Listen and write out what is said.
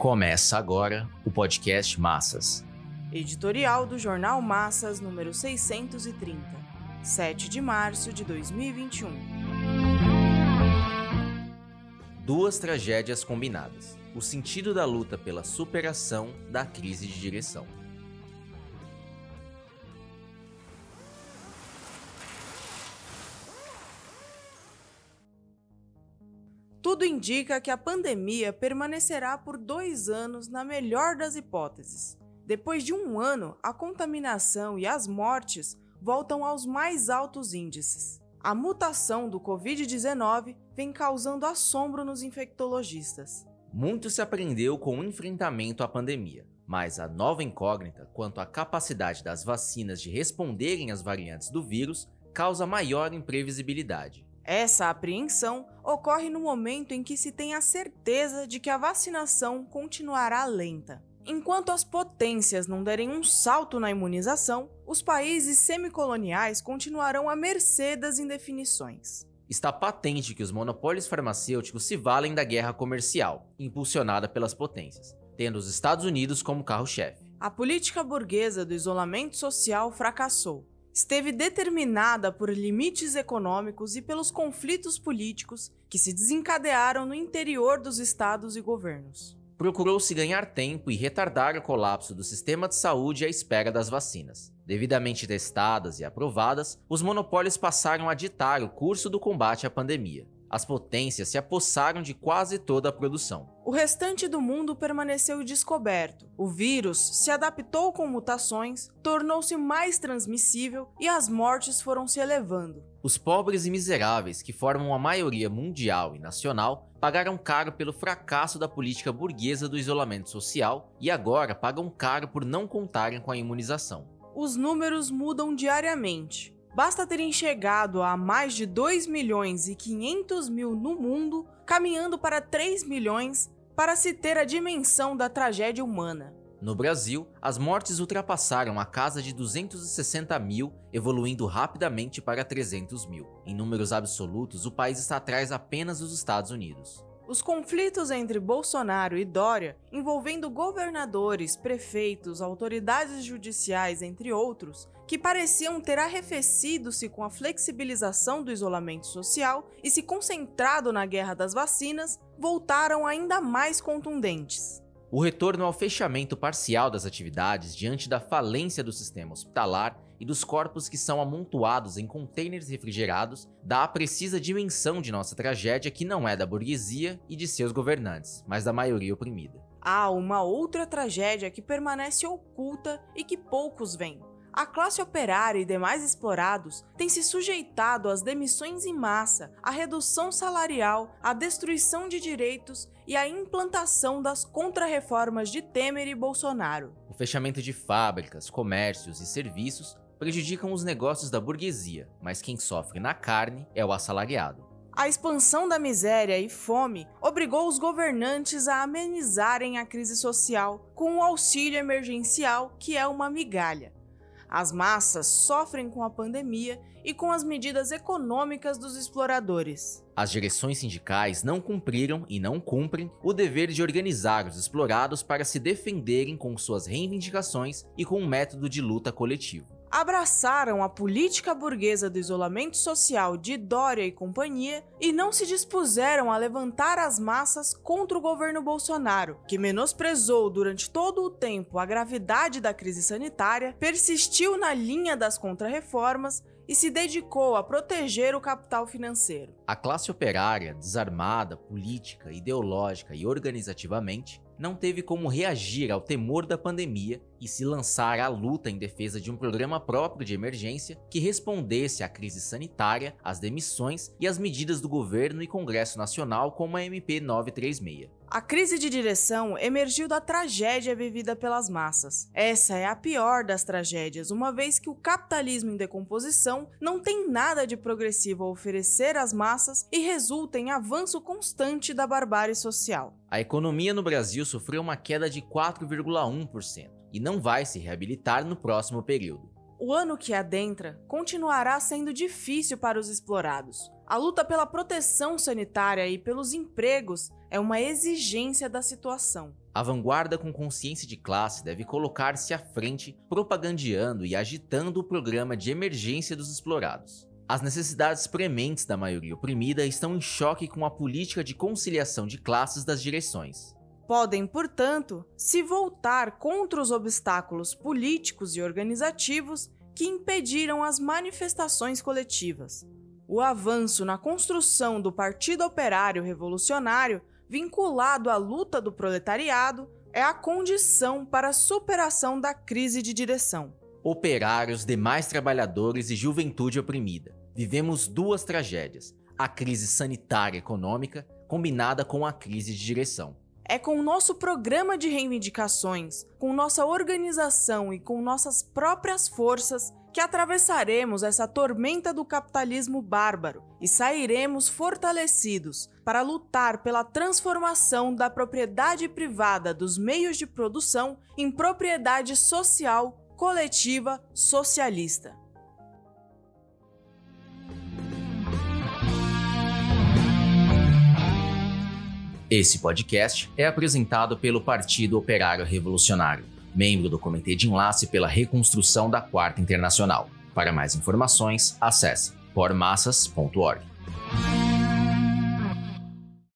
Começa agora o podcast Massas. Editorial do Jornal Massas, número 630, 7 de março de 2021. Duas tragédias combinadas. O sentido da luta pela superação da crise de direção. Tudo indica que a pandemia permanecerá por dois anos, na melhor das hipóteses. Depois de um ano, a contaminação e as mortes voltam aos mais altos índices. A mutação do Covid-19 vem causando assombro nos infectologistas. Muito se aprendeu com o enfrentamento à pandemia, mas a nova incógnita quanto à capacidade das vacinas de responderem às variantes do vírus causa maior imprevisibilidade. Essa apreensão ocorre no momento em que se tem a certeza de que a vacinação continuará lenta. Enquanto as potências não derem um salto na imunização, os países semicoloniais continuarão à mercê das indefinições. Está patente que os monopólios farmacêuticos se valem da guerra comercial, impulsionada pelas potências, tendo os Estados Unidos como carro-chefe. A política burguesa do isolamento social fracassou. Esteve determinada por limites econômicos e pelos conflitos políticos que se desencadearam no interior dos estados e governos procurou-se ganhar tempo e retardar o colapso do sistema de saúde à espera das vacinas. Devidamente testadas e aprovadas, os monopólios passaram a ditar o curso do combate à pandemia. As potências se apossaram de quase toda a produção. O restante do mundo permaneceu descoberto. O vírus se adaptou com mutações, tornou-se mais transmissível e as mortes foram se elevando. Os pobres e miseráveis, que formam a maioria mundial e nacional, pagaram caro pelo fracasso da política burguesa do isolamento social e agora pagam caro por não contarem com a imunização. Os números mudam diariamente. Basta terem chegado a mais de 2 milhões e 500 mil no mundo, caminhando para 3 milhões, para se ter a dimensão da tragédia humana. No Brasil, as mortes ultrapassaram a casa de 260 mil, evoluindo rapidamente para 300 mil. Em números absolutos, o país está atrás apenas dos Estados Unidos. Os conflitos entre Bolsonaro e Dória, envolvendo governadores, prefeitos, autoridades judiciais, entre outros, que pareciam ter arrefecido-se com a flexibilização do isolamento social e se concentrado na guerra das vacinas, voltaram ainda mais contundentes. O retorno ao fechamento parcial das atividades diante da falência do sistema hospitalar e dos corpos que são amontoados em contêineres refrigerados dá a precisa dimensão de nossa tragédia que não é da burguesia e de seus governantes, mas da maioria oprimida. Há uma outra tragédia que permanece oculta e que poucos veem. A classe operária e demais explorados têm se sujeitado às demissões em massa, à redução salarial, à destruição de direitos e à implantação das contrarreformas de Temer e Bolsonaro. O fechamento de fábricas, comércios e serviços prejudicam os negócios da burguesia, mas quem sofre na carne é o assalariado. A expansão da miséria e fome obrigou os governantes a amenizarem a crise social com o auxílio emergencial, que é uma migalha. As massas sofrem com a pandemia e com as medidas econômicas dos exploradores. As direções sindicais não cumpriram e não cumprem o dever de organizar os explorados para se defenderem com suas reivindicações e com um método de luta coletivo abraçaram a política burguesa do isolamento social de Dória e companhia e não se dispuseram a levantar as massas contra o governo Bolsonaro, que menosprezou durante todo o tempo a gravidade da crise sanitária, persistiu na linha das contrarreformas e se dedicou a proteger o capital financeiro. A classe operária, desarmada, política, ideológica e organizativamente, não teve como reagir ao temor da pandemia e se lançar à luta em defesa de um programa próprio de emergência que respondesse à crise sanitária, às demissões e às medidas do governo e Congresso Nacional como a MP 936. A crise de direção emergiu da tragédia vivida pelas massas. Essa é a pior das tragédias, uma vez que o capitalismo em decomposição não tem nada de progressivo a oferecer às massas e resulta em avanço constante da barbárie social. A economia no Brasil sofreu uma queda de 4,1% e não vai se reabilitar no próximo período. O ano que adentra continuará sendo difícil para os explorados. A luta pela proteção sanitária e pelos empregos é uma exigência da situação. A vanguarda com consciência de classe deve colocar-se à frente, propagandeando e agitando o programa de emergência dos explorados. As necessidades prementes da maioria oprimida estão em choque com a política de conciliação de classes das direções. Podem, portanto, se voltar contra os obstáculos políticos e organizativos que impediram as manifestações coletivas. O avanço na construção do Partido Operário Revolucionário vinculado à luta do proletariado, é a condição para a superação da crise de direção. Operários, demais trabalhadores e juventude oprimida. Vivemos duas tragédias: a crise sanitária e econômica, combinada com a crise de direção. É com o nosso programa de reivindicações, com nossa organização e com nossas próprias forças que atravessaremos essa tormenta do capitalismo bárbaro e sairemos fortalecidos para lutar pela transformação da propriedade privada dos meios de produção em propriedade social, coletiva, socialista. Esse podcast é apresentado pelo Partido Operário Revolucionário membro do Comitê de Enlace pela Reconstrução da Quarta Internacional. Para mais informações, acesse pormassas.org.